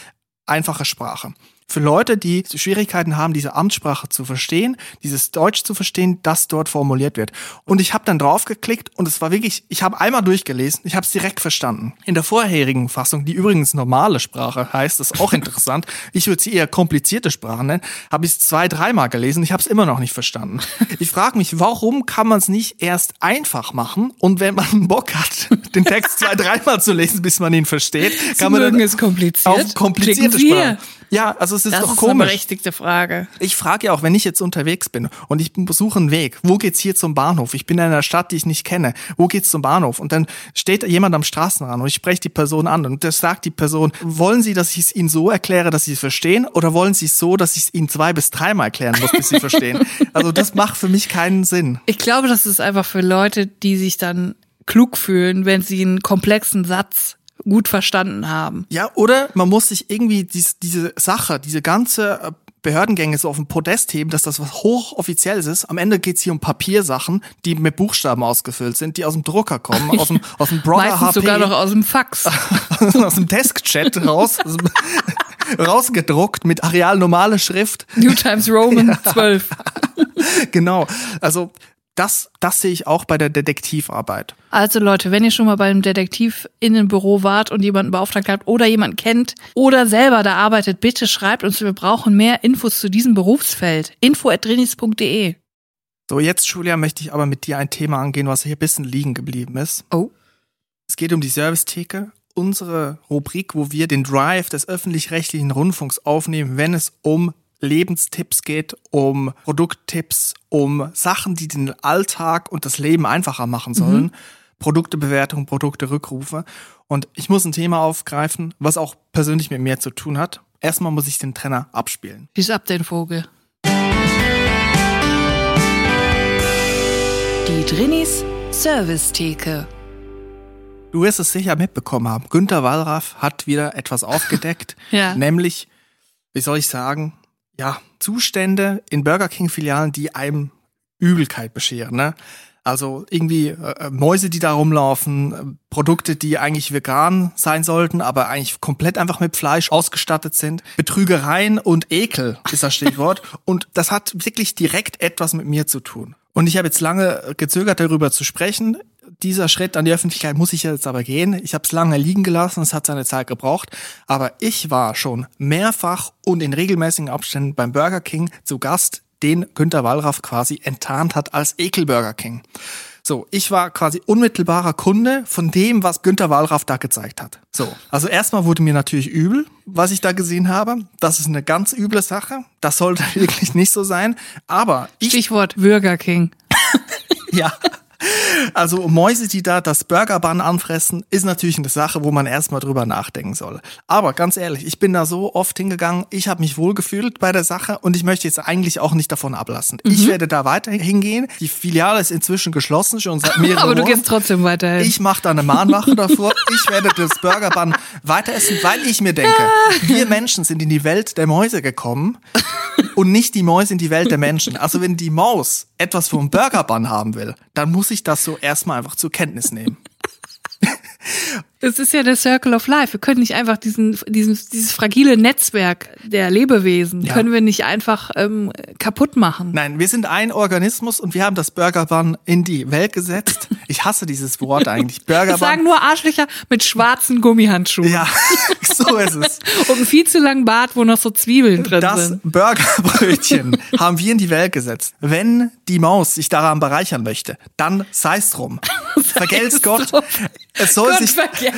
einfache Sprache. Für Leute, die Schwierigkeiten haben, diese Amtssprache zu verstehen, dieses Deutsch zu verstehen, das dort formuliert wird. Und ich habe dann drauf geklickt und es war wirklich, ich habe einmal durchgelesen, ich habe es direkt verstanden. In der vorherigen Fassung, die übrigens normale Sprache heißt, das ist auch interessant, ich würde sie eher komplizierte Sprache nennen, habe ich es zwei, dreimal gelesen, ich habe es immer noch nicht verstanden. Ich frage mich, warum kann man es nicht erst einfach machen und wenn man Bock hat, den Text zwei, dreimal zu lesen, bis man ihn versteht, kann man mögen dann es kompliziert. auf komplizierte Sie Sprache. Ja, also es ist Das doch ist eine komisch. berechtigte Frage. Ich frage ja auch, wenn ich jetzt unterwegs bin und ich besuche einen Weg, wo geht's hier zum Bahnhof? Ich bin in einer Stadt, die ich nicht kenne. Wo geht's zum Bahnhof? Und dann steht jemand am Straßenrand und ich spreche die Person an und das sagt die Person, wollen Sie, dass ich es Ihnen so erkläre, dass Sie es verstehen oder wollen Sie es so, dass ich es Ihnen zwei bis dreimal erklären muss, bis Sie verstehen? Also das macht für mich keinen Sinn. Ich glaube, das ist einfach für Leute, die sich dann klug fühlen, wenn sie einen komplexen Satz gut verstanden haben. Ja, oder man muss sich irgendwie dies, diese Sache, diese ganze äh, Behördengänge so auf den Podest heben, dass das was hochoffizielles ist. Am Ende geht's hier um Papiersachen, die mit Buchstaben ausgefüllt sind, die aus dem Drucker kommen, aus dem, aus dem Brother Meistens HP, sogar noch aus dem Fax. aus dem Desk-Chat raus, aus dem- rausgedruckt mit Areal normale Schrift. New Times Roman 12. Genau. Also Das, das sehe ich auch bei der Detektivarbeit. Also Leute, wenn ihr schon mal beim Detektiv in einem Büro wart und jemanden beauftragt habt oder jemanden kennt oder selber da arbeitet, bitte schreibt uns, wir brauchen mehr Infos zu diesem Berufsfeld. info.drinis.de So, jetzt, Julia, möchte ich aber mit dir ein Thema angehen, was hier ein bisschen liegen geblieben ist. Oh. Es geht um die Servicetheke, unsere Rubrik, wo wir den Drive des öffentlich-rechtlichen Rundfunks aufnehmen, wenn es um Lebenstipps geht, um Produkttipps, um Sachen, die den Alltag und das Leben einfacher machen sollen. Mhm. Produktebewertung, Produkterückrufe. Und ich muss ein Thema aufgreifen, was auch persönlich mit mir zu tun hat. Erstmal muss ich den Trenner abspielen. Ist ab den Vogel? Die Drinis Servicetheke. Du wirst es sicher mitbekommen haben. Günter Wallraff hat wieder etwas aufgedeckt, ja. nämlich, wie soll ich sagen, ja, Zustände in Burger King-Filialen, die einem Übelkeit bescheren. Ne? Also irgendwie äh, Mäuse, die da rumlaufen, äh, Produkte, die eigentlich vegan sein sollten, aber eigentlich komplett einfach mit Fleisch ausgestattet sind. Betrügereien und Ekel ist das Stichwort. und das hat wirklich direkt etwas mit mir zu tun. Und ich habe jetzt lange gezögert, darüber zu sprechen dieser Schritt an die Öffentlichkeit muss ich jetzt aber gehen. Ich habe es lange liegen gelassen, es hat seine Zeit gebraucht. Aber ich war schon mehrfach und in regelmäßigen Abständen beim Burger King zu Gast, den Günter Wallraff quasi enttarnt hat als Ekel Burger King. So, ich war quasi unmittelbarer Kunde von dem, was Günter Wallraff da gezeigt hat. So, also erstmal wurde mir natürlich übel, was ich da gesehen habe. Das ist eine ganz üble Sache. Das sollte wirklich nicht so sein. Aber ich Stichwort Burger King. ja. Also Mäuse, die da das Burgerbun anfressen, ist natürlich eine Sache, wo man erstmal drüber nachdenken soll. Aber ganz ehrlich, ich bin da so oft hingegangen, ich habe mich wohlgefühlt bei der Sache und ich möchte jetzt eigentlich auch nicht davon ablassen. Mhm. Ich werde da weiter hingehen. Die Filiale ist inzwischen geschlossen, schon seit mehreren Aber du gehst trotzdem weiter. Ich mache da eine Mahnwache davor. Ich werde das Burgerbun weiter essen, weil ich mir denke, wir Menschen sind in die Welt der Mäuse gekommen und nicht die Mäuse in die Welt der Menschen. Also wenn die Maus etwas vom Burgerbun haben will, dann muss ich das so erstmal einfach zur Kenntnis nehmen. Es ist ja der Circle of Life. Wir können nicht einfach diesen, diesen, dieses fragile Netzwerk der Lebewesen, ja. können wir nicht einfach ähm, kaputt machen. Nein, wir sind ein Organismus und wir haben das Burgerbun in die Welt gesetzt. Ich hasse dieses Wort eigentlich. Burgerbun. Das sagen nur Arschlöcher mit schwarzen Gummihandschuhen. Ja, so ist es. und einen viel zu langen Bart, wo noch so Zwiebeln drin das sind. Das Burgerbrötchen haben wir in die Welt gesetzt. Wenn die Maus sich daran bereichern möchte, dann sei's drum. Vergelt's Gott. Es soll, Gott sich,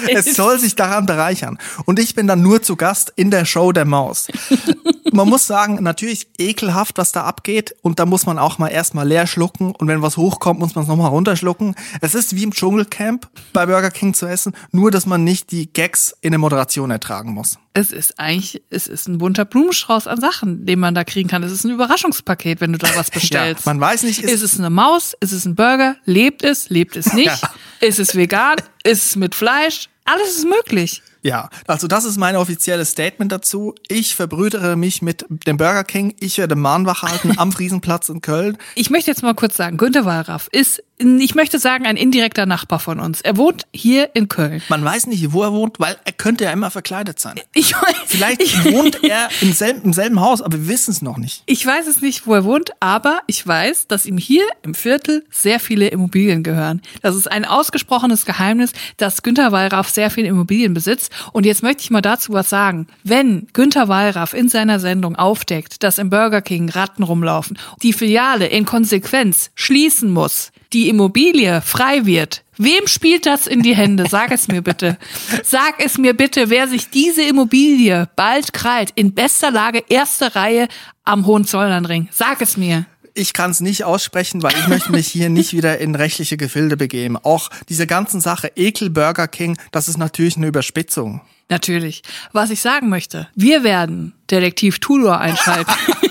es soll sich daran bereichern. Und ich bin dann nur zu Gast in der Show der Maus. man muss sagen, natürlich ekelhaft, was da abgeht. Und da muss man auch mal erstmal leer schlucken. Und wenn was hochkommt, muss man es nochmal runterschlucken. Es ist wie im Dschungelcamp bei Burger King zu essen, nur dass man nicht die Gags in der Moderation ertragen muss. Es ist eigentlich, es ist ein bunter Blumenstrauß an Sachen, den man da kriegen kann. Es ist ein Überraschungspaket, wenn du da was bestellst. ja, man weiß nicht, ist, ist es eine Maus? Ist es ein Burger? Lebt es? Lebt es nicht? Ja. Ist es vegan? Ist es mit Fleisch? Alles ist möglich. Ja, also das ist mein offizielles Statement dazu. Ich verbrüdere mich mit dem Burger King. Ich werde Mahnwache halten am Friesenplatz in Köln. Ich möchte jetzt mal kurz sagen, Günter Wallraff ist ich möchte sagen, ein indirekter Nachbar von uns. Er wohnt hier in Köln. Man weiß nicht, wo er wohnt, weil er könnte ja immer verkleidet sein. Ich weiß. Vielleicht ich, wohnt er im selben, im selben Haus, aber wir wissen es noch nicht. Ich weiß es nicht, wo er wohnt, aber ich weiß, dass ihm hier im Viertel sehr viele Immobilien gehören. Das ist ein ausgesprochenes Geheimnis, dass Günter Wallraff sehr viele Immobilien besitzt. Und jetzt möchte ich mal dazu was sagen. Wenn Günter Wallraff in seiner Sendung aufdeckt, dass im Burger King Ratten rumlaufen, die Filiale in Konsequenz schließen muss, die Immobilie frei wird, wem spielt das in die Hände? Sag es mir bitte. Sag es mir bitte, wer sich diese Immobilie bald krallt, in bester Lage, erste Reihe am Hohenzollernring. Sag es mir ich kann es nicht aussprechen, weil ich möchte mich hier nicht wieder in rechtliche Gefilde begeben. Auch diese ganzen Sache Ekel Burger King, das ist natürlich eine Überspitzung. Natürlich. Was ich sagen möchte, wir werden Detektiv Tudor einschalten.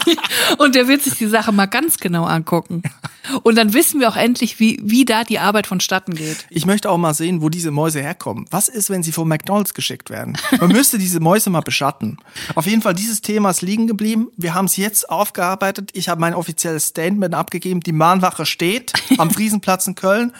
und der wird sich die Sache mal ganz genau angucken. Und dann wissen wir auch endlich, wie, wie da die Arbeit vonstatten geht. Ich möchte auch mal sehen, wo diese Mäuse herkommen. Was ist, wenn sie von McDonalds geschickt werden? Man müsste diese Mäuse mal beschatten. Auf jeden Fall, dieses Thema ist liegen geblieben. Wir haben es jetzt aufgearbeitet. Ich habe mein offizielles Statement abgegeben. Die Mahnwache steht am Friesenplatz in Köln.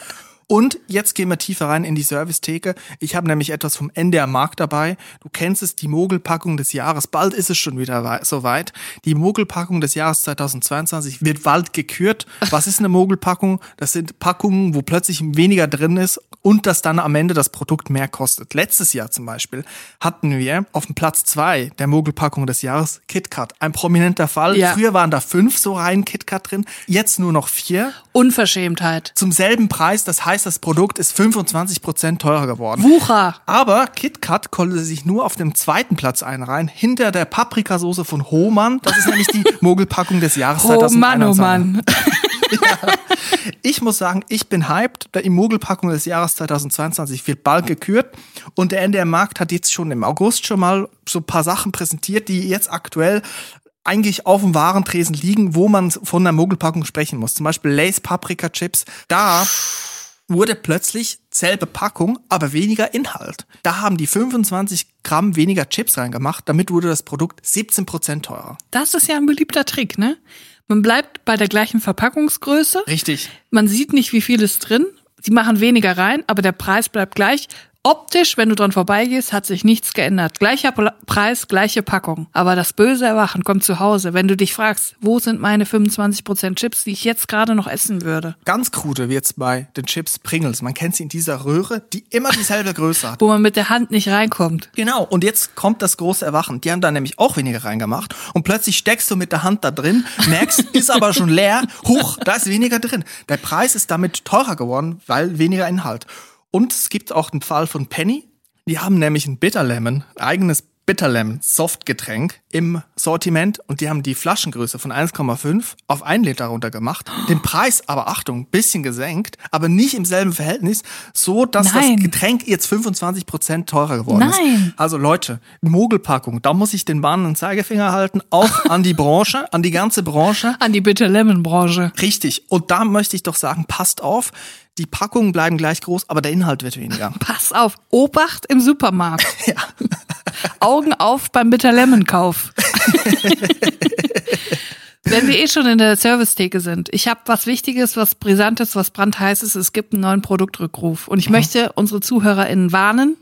Und jetzt gehen wir tiefer rein in die Servicetheke. Ich habe nämlich etwas vom NDR Markt dabei. Du kennst es, die Mogelpackung des Jahres. Bald ist es schon wieder soweit. Die Mogelpackung des Jahres 2022 wird bald gekürt. Was ist eine Mogelpackung? Das sind Packungen, wo plötzlich weniger drin ist und das dann am Ende das Produkt mehr kostet. Letztes Jahr zum Beispiel hatten wir auf dem Platz zwei der Mogelpackung des Jahres KitKat. Ein prominenter Fall. Ja. Früher waren da fünf so rein KitKat drin, jetzt nur noch vier. Unverschämtheit. Zum selben Preis, das heißt, das Produkt ist 25% teurer geworden. Wucher. Aber KitKat konnte sich nur auf dem zweiten Platz einreihen, hinter der Paprikasauce von Hohmann. Das ist nämlich die Mogelpackung des Jahres Oh Mann, oh 2021. Mann. Ich muss sagen, ich bin hyped. Die Mogelpackung des Jahres 2022 wird bald gekürt. Und der NDR Markt hat jetzt schon im August schon mal so ein paar Sachen präsentiert, die jetzt aktuell eigentlich auf dem Warentresen liegen, wo man von der Mogelpackung sprechen muss. Zum Beispiel Lace Paprika Chips. Da wurde plötzlich selbe Packung, aber weniger Inhalt. Da haben die 25 Gramm weniger Chips reingemacht. Damit wurde das Produkt 17 Prozent teurer. Das ist ja ein beliebter Trick, ne? Man bleibt bei der gleichen Verpackungsgröße. Richtig. Man sieht nicht, wie viel ist drin. Sie machen weniger rein, aber der Preis bleibt gleich. Optisch, wenn du dran vorbeigehst, hat sich nichts geändert. Gleicher Preis, gleiche Packung. Aber das böse Erwachen kommt zu Hause, wenn du dich fragst, wo sind meine 25% Chips, die ich jetzt gerade noch essen würde? Ganz krude wird's bei den Chips Pringles. Man kennt sie in dieser Röhre, die immer dieselbe Größe hat. Wo man mit der Hand nicht reinkommt. Genau, und jetzt kommt das große Erwachen. Die haben da nämlich auch weniger reingemacht. Und plötzlich steckst du mit der Hand da drin, merkst, ist aber schon leer. Huch, da ist weniger drin. Der Preis ist damit teurer geworden, weil weniger Inhalt. Und es gibt auch den Fall von Penny. Die haben nämlich ein Bitter Lemon, ein eigenes Bitter Lemon Softgetränk im Sortiment und die haben die Flaschengröße von 1,5 auf 1 Liter runtergemacht. Den Preis aber, Achtung, bisschen gesenkt, aber nicht im selben Verhältnis, so dass Nein. das Getränk jetzt 25 Prozent teurer geworden Nein. ist. Also Leute, Mogelpackung, da muss ich den warnenden Zeigefinger halten, auch an die Branche, an die ganze Branche. An die Bitter Lemon Branche. Richtig. Und da möchte ich doch sagen, passt auf, die Packungen bleiben gleich groß, aber der Inhalt wird weniger. Pass auf, Obacht im Supermarkt. Ja. Augen auf beim Bitter Lemon Kauf. Wenn wir eh schon in der Servicetheke sind, ich habe was Wichtiges, was Brisantes, was brandheißes. Es gibt einen neuen Produktrückruf. Und ich möchte unsere ZuhörerInnen warnen.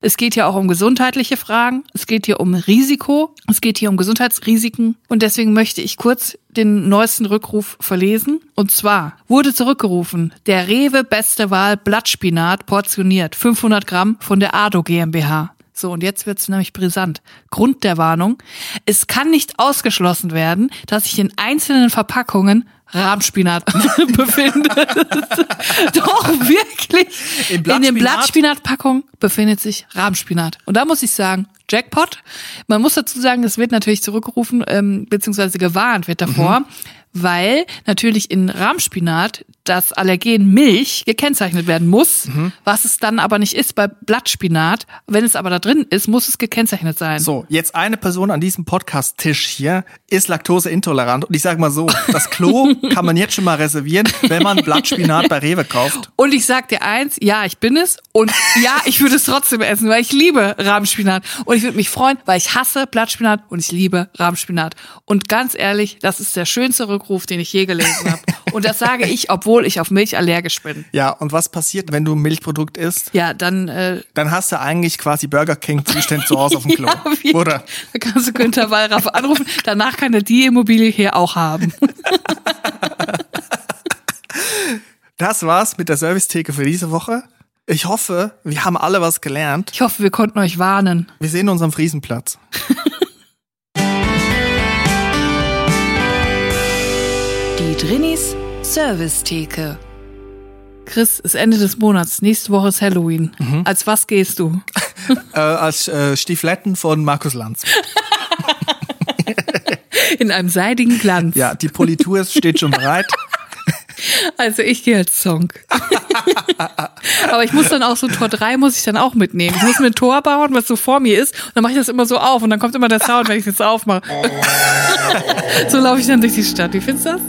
Es geht hier auch um gesundheitliche Fragen. Es geht hier um Risiko. Es geht hier um Gesundheitsrisiken. Und deswegen möchte ich kurz den neuesten Rückruf verlesen. Und zwar wurde zurückgerufen, der Rewe Beste Wahl Blattspinat portioniert 500 Gramm von der Ado GmbH. So, und jetzt wird's nämlich brisant. Grund der Warnung. Es kann nicht ausgeschlossen werden, dass sich in einzelnen Verpackungen Rahmspinat befindet. Doch, wirklich. Im In den Blattspinat? Blattspinatpackungen befindet sich Rahmspinat. Und da muss ich sagen, Jackpot. Man muss dazu sagen, es wird natürlich zurückgerufen, ähm, beziehungsweise gewarnt wird davor, weil natürlich in Rahmspinat das Allergen Milch gekennzeichnet werden muss, was es dann aber nicht ist bei Blattspinat. Wenn es aber da drin ist, muss es gekennzeichnet sein. So, jetzt eine Person an diesem Podcast-Tisch hier ist laktoseintolerant. Und ich sage mal so, das Klo kann man jetzt schon mal reservieren, wenn man Blattspinat bei Rewe kauft. Und ich sag dir eins, ja, ich bin es. Und ja, ich würde es trotzdem essen, weil ich liebe Rahmspinat. Und ich würde mich freuen, weil ich hasse Blattspinat und ich liebe Rahmspinat. Und ganz ehrlich, das ist der schönste Rückruf, den ich je gelesen habe. Und das sage ich, obwohl ich auf Milch allergisch bin. Ja, und was passiert, wenn du ein Milchprodukt isst? Ja, dann äh, Dann hast du eigentlich quasi Burger King-Zustand zu Hause auf dem Klo. ja, wie- Oder? Da kannst du Günther Wallraff anrufen. Danach kann er die Immobilie hier auch haben. Das war's mit der Servicetheke für diese Woche. Ich hoffe, wir haben alle was gelernt. Ich hoffe, wir konnten euch warnen. Wir sehen uns am Friesenplatz. Die Drinis Servicetheke. Chris, ist Ende des Monats. Nächste Woche ist Halloween. Als was gehst du? Äh, als äh, Stiefletten von Markus Lanz. In einem seidigen Glanz. Ja, die Politur steht schon bereit. Also ich gehe als Song. Aber ich muss dann auch so Tor 3 muss ich dann auch mitnehmen. Ich muss mir ein Tor bauen, was so vor mir ist. Und dann mache ich das immer so auf und dann kommt immer der Sound, wenn ich es jetzt aufmache. so laufe ich dann durch die Stadt. Wie findest du das?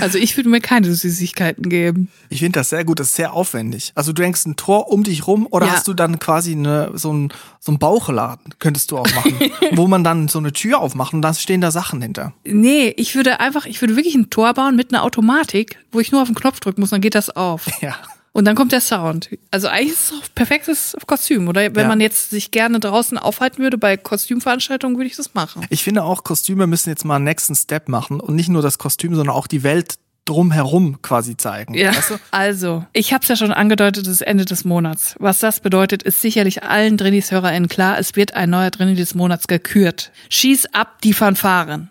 Also ich würde mir keine Süßigkeiten geben. Ich finde das sehr gut, das ist sehr aufwendig. Also du denkst ein Tor um dich rum oder Ja. hast du dann quasi eine, so ein so ein Bauchladen, könntest du auch machen, wo man dann so eine Tür aufmacht und da stehen da Sachen hinter. Nee, ich würde einfach, ich würde wirklich ein Tor bauen mit einer Automatik, wo ich nur auf den Knopf drücken muss, dann geht das auf. Ja. Und dann kommt der Sound. Also eigentlich ist es auch perfektes Kostüm, oder? Wenn Ja. man jetzt sich gerne draußen aufhalten würde bei Kostümveranstaltungen, würde ich das machen. Ich finde auch, Kostüme müssen jetzt mal einen nächsten Step machen und nicht nur das Kostüm, sondern auch die Welt drumherum quasi zeigen. Ja. Weißt du? Also, ich habe es ja schon angedeutet, es ist Ende des Monats. Was das bedeutet, ist sicherlich allen Drinnies-HörerInnen klar. Es wird ein neuer Drinni des Monats gekürt. Schieß ab die Fanfaren.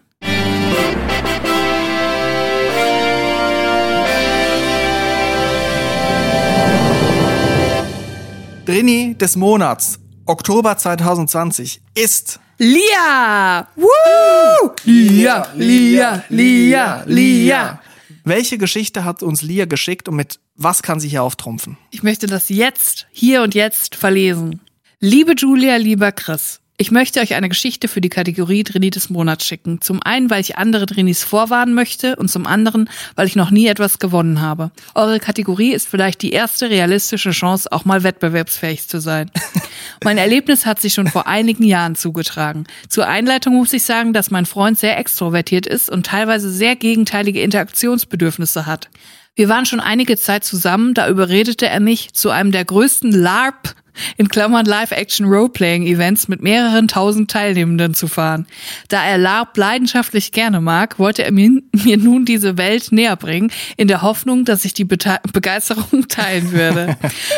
Drini des Monats, Oktober 2020, ist Lia! Woo! Lia, Lia, Lia, Lia. Welche Geschichte hat uns Lia geschickt und mit was kann sie hier auftrumpfen? Ich möchte das jetzt, hier und jetzt verlesen. Liebe Julia, lieber Chris, ich möchte euch eine Geschichte für die Kategorie Drini des Monats schicken. Zum einen, weil ich andere Drinis vorwarnen möchte und zum anderen, weil ich noch nie etwas gewonnen habe. Eure Kategorie ist vielleicht die erste realistische Chance, auch mal wettbewerbsfähig zu sein. Mein Erlebnis hat sich schon vor einigen Jahren zugetragen. Zur Einleitung muss ich sagen, dass mein Freund sehr extrovertiert ist und teilweise sehr gegenteilige Interaktionsbedürfnisse hat. Wir waren schon einige Zeit zusammen, da überredete er mich, zu einem der größten LARP in Klammern Live-Action-Role-Playing-Events mit mehreren tausend Teilnehmenden zu fahren. Da er LARP leidenschaftlich gerne mag, wollte er mir, mir nun diese Welt näher bringen, in der Hoffnung, dass ich die Bete Begeisterung teilen würde.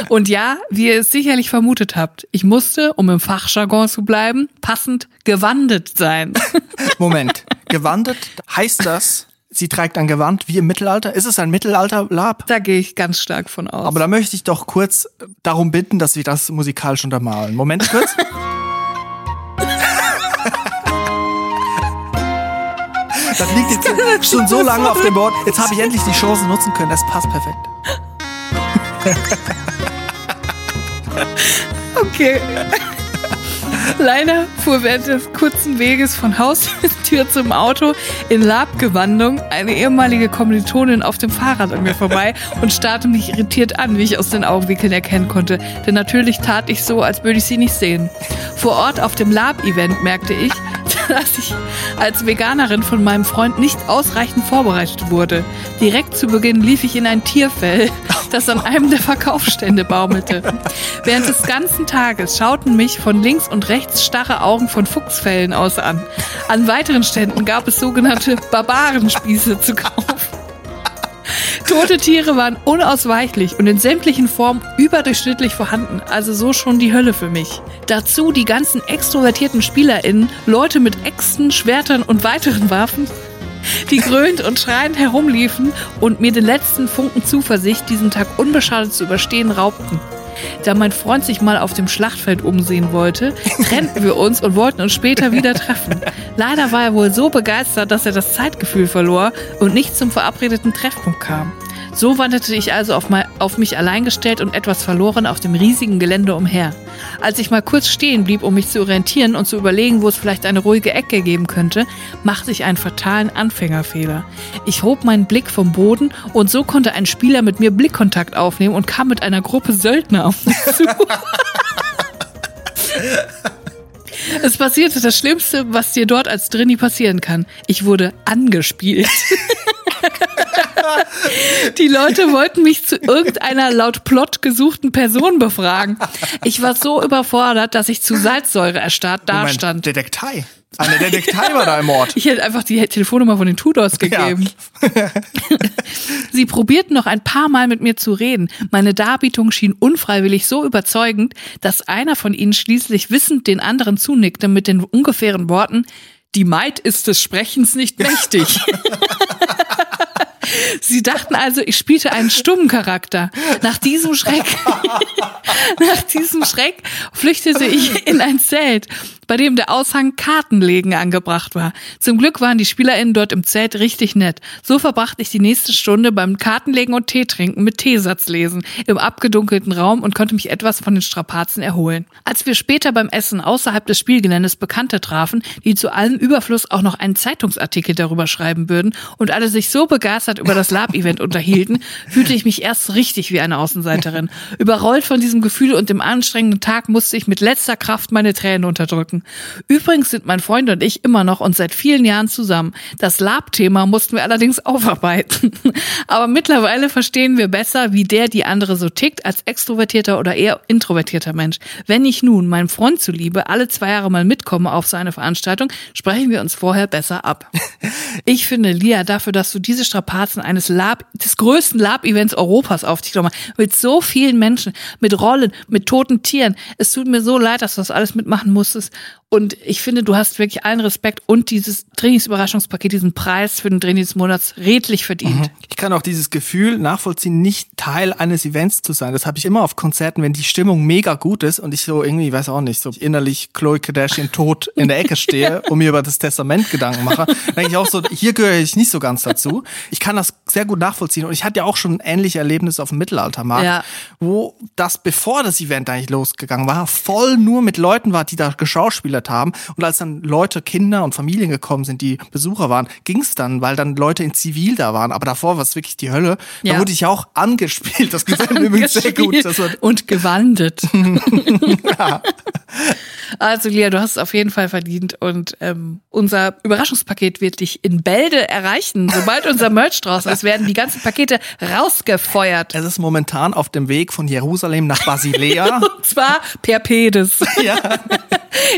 Und ja, wie ihr es sicherlich vermutet habt, ich musste, um im Fachjargon zu bleiben, passend gewandet sein. Moment, gewandet, heißt das, sie trägt ein Gewand wie im Mittelalter? Ist es ein Mittelalter-Lab? Da gehe ich ganz stark von aus. Aber da möchte ich doch kurz darum bitten, dass wir das musikalisch untermalen. Moment kurz. Das liegt jetzt schon so lange auf dem Board. Jetzt habe ich endlich die Chance nutzen können. Das passt perfekt. Okay. Leider fuhr während des kurzen Weges von Haustür zum Auto in Labgewandung eine ehemalige Kommilitonin auf dem Fahrrad an mir vorbei und starrte mich irritiert an, wie ich aus den Augenwinkeln erkennen konnte. Denn natürlich tat ich so, als würde ich sie nicht sehen. Vor Ort auf dem Lab-Event merkte ich, dass ich als Veganerin von meinem Freund nicht ausreichend vorbereitet wurde. Direkt zu Beginn lief ich in ein Tierfell, das an einem der Verkaufsstände baumelte. Während des ganzen Tages schauten mich von links und rechts starre Augen von Fuchsfällen aus an. An weiteren Ständen gab es sogenannte Barbarenspieße zu kaufen. Tote Tiere waren unausweichlich und in sämtlichen Formen überdurchschnittlich vorhanden, also so schon die Hölle für mich. Dazu die ganzen extrovertierten SpielerInnen, Leute mit Äxten, Schwertern und weiteren Waffen, die grölend und schreiend herumliefen und mir den letzten Funken Zuversicht, diesen Tag unbeschadet zu überstehen, raubten. Da mein Freund sich mal auf dem Schlachtfeld umsehen wollte, trennten wir uns und wollten uns später wieder treffen. Leider war er wohl so begeistert, dass er das Zeitgefühl verlor und nicht zum verabredeten Treffpunkt kam. So wanderte ich also auf, auf mich allein gestellt und etwas verloren auf dem riesigen Gelände umher. Als ich mal kurz stehen blieb, um mich zu orientieren und zu überlegen, wo es vielleicht eine ruhige Ecke geben könnte, machte ich einen fatalen Anfängerfehler. Ich hob meinen Blick vom Boden und so konnte ein Spieler mit mir Blickkontakt aufnehmen und kam mit einer Gruppe Söldner auf mich zu. Es passierte das Schlimmste, was dir dort als Drini passieren kann. Ich wurde angespielt. Die Leute wollten mich zu irgendeiner laut Plot gesuchten Person befragen. Ich war so überfordert, dass ich zu Salzsäure erstarrt Moment, dastand. Detektei. Eine Detektei war da im Ort. Ich hätte einfach die Telefonnummer von den Tudors gegeben. Sie probierten noch ein paar Mal mit mir zu reden. Meine Darbietung schien unfreiwillig so überzeugend, dass einer von ihnen schließlich wissend den anderen zunickte mit den ungefähren Worten, die Maid ist des Sprechens nicht mächtig. Sie dachten also, ich spielte einen stummen Charakter. Nach diesem Schreck, nach diesem Schreck flüchtete ich in ein Zelt, bei dem der Aushang Kartenlegen angebracht war. Zum Glück waren die SpielerInnen dort im Zelt richtig nett. So verbrachte ich die nächste Stunde beim Kartenlegen und Tee trinken mit Teesatz lesen im abgedunkelten Raum und konnte mich etwas von den Strapazen erholen. Als wir später beim Essen außerhalb des Spielgeländes Bekannte trafen, die zu allem Überfluss auch noch einen Zeitungsartikel darüber schreiben würden und alle sich so begeistert über das Lab-Event unterhielten, fühlte ich mich erst richtig wie eine Außenseiterin. Überrollt von diesem Gefühl und dem anstrengenden Tag musste ich mit letzter Kraft meine Tränen unterdrücken. Übrigens sind mein Freund und ich immer noch und seit vielen Jahren zusammen. Das Lab-Thema mussten wir allerdings aufarbeiten. Aber mittlerweile verstehen wir besser, wie der die andere so tickt als extrovertierter oder eher introvertierter Mensch. Wenn ich nun meinem Freund zuliebe alle zwei Jahre mal mitkomme auf so eine Veranstaltung, sprechen wir uns vorher besser ab. Ich finde, Lia, dafür, dass du diese Strapazen eines Lab, des größten Lab-Events Europas auf dich genommen hast, mit so vielen Menschen, mit Rollen, mit toten Tieren. Es tut mir so leid, dass du das alles mitmachen musstest. Und ich finde, du hast wirklich allen Respekt und dieses Trainingsüberraschungspaket, diesen Preis für den Training des Monats redlich verdient. Mhm. Ich kann auch dieses Gefühl nachvollziehen, nicht Teil eines Events zu sein. Das habe ich immer auf Konzerten, wenn die Stimmung mega gut ist und ich so irgendwie, weiß auch nicht, so innerlich Chloe Kardashian tot in der Ecke stehe und mir über das Testament Gedanken mache, denke ich auch so, hier gehöre ich nicht so ganz dazu. Ich kann das sehr gut nachvollziehen und ich hatte ja auch schon ähnliche Erlebnisse auf dem Mittelaltermarkt, ja. wo das, bevor das Event eigentlich losgegangen war, voll nur mit Leuten war, die da geschauspielert haben. Und als dann Leute, Kinder und Familien gekommen sind, die Besucher waren, ging es dann, weil dann Leute in Zivil da waren. Aber davor war es wirklich die Hölle. Ja. Da wurde ich auch angespielt. Das gefällt mir übrigens sehr gut. und gewandet. ja. Also Lia, du hast es auf jeden Fall verdient und ähm, unser Überraschungspaket wird dich in Bälde erreichen. Sobald unser Merch draußen ist, werden die ganzen Pakete rausgefeuert. Es ist momentan auf dem Weg von Jerusalem nach Basilea. und zwar per Pedis. Ja.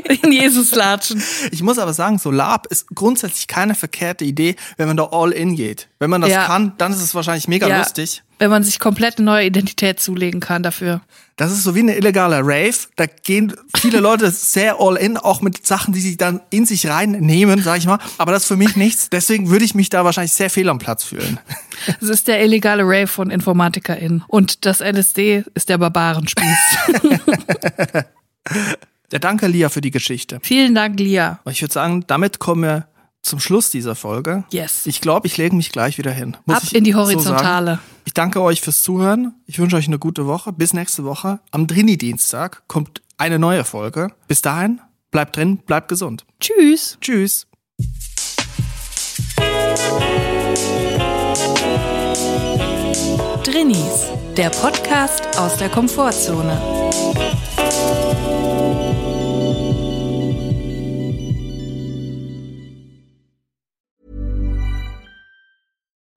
In Jesus latschen. Ich muss aber sagen, so Lab ist grundsätzlich keine verkehrte Idee, wenn man da all in geht. Wenn man das ja. kann, dann ist es wahrscheinlich mega ja. lustig wenn man sich komplett eine neue Identität zulegen kann dafür. Das ist so wie eine illegale Rave. Da gehen viele Leute sehr all in, auch mit Sachen, die sie dann in sich reinnehmen, sag ich mal. Aber das ist für mich nichts. Deswegen würde ich mich da wahrscheinlich sehr fehl am Platz fühlen. Es ist der illegale Rave von InformatikerInnen. Und das LSD ist der Barbarenspieß. ja, danke, Lia, für die Geschichte. Vielen Dank, Lia. Ich würde sagen, damit kommen wir zum Schluss dieser Folge. Yes. Ich glaube, ich lege mich gleich wieder hin. Muss Ab in die Horizontale. So ich danke euch fürs Zuhören. Ich wünsche euch eine gute Woche. Bis nächste Woche. Am Drini-Dienstag kommt eine neue Folge. Bis dahin, bleibt drin, bleibt gesund. Tschüss. Tschüss. Drinnies, der Podcast aus der Komfortzone.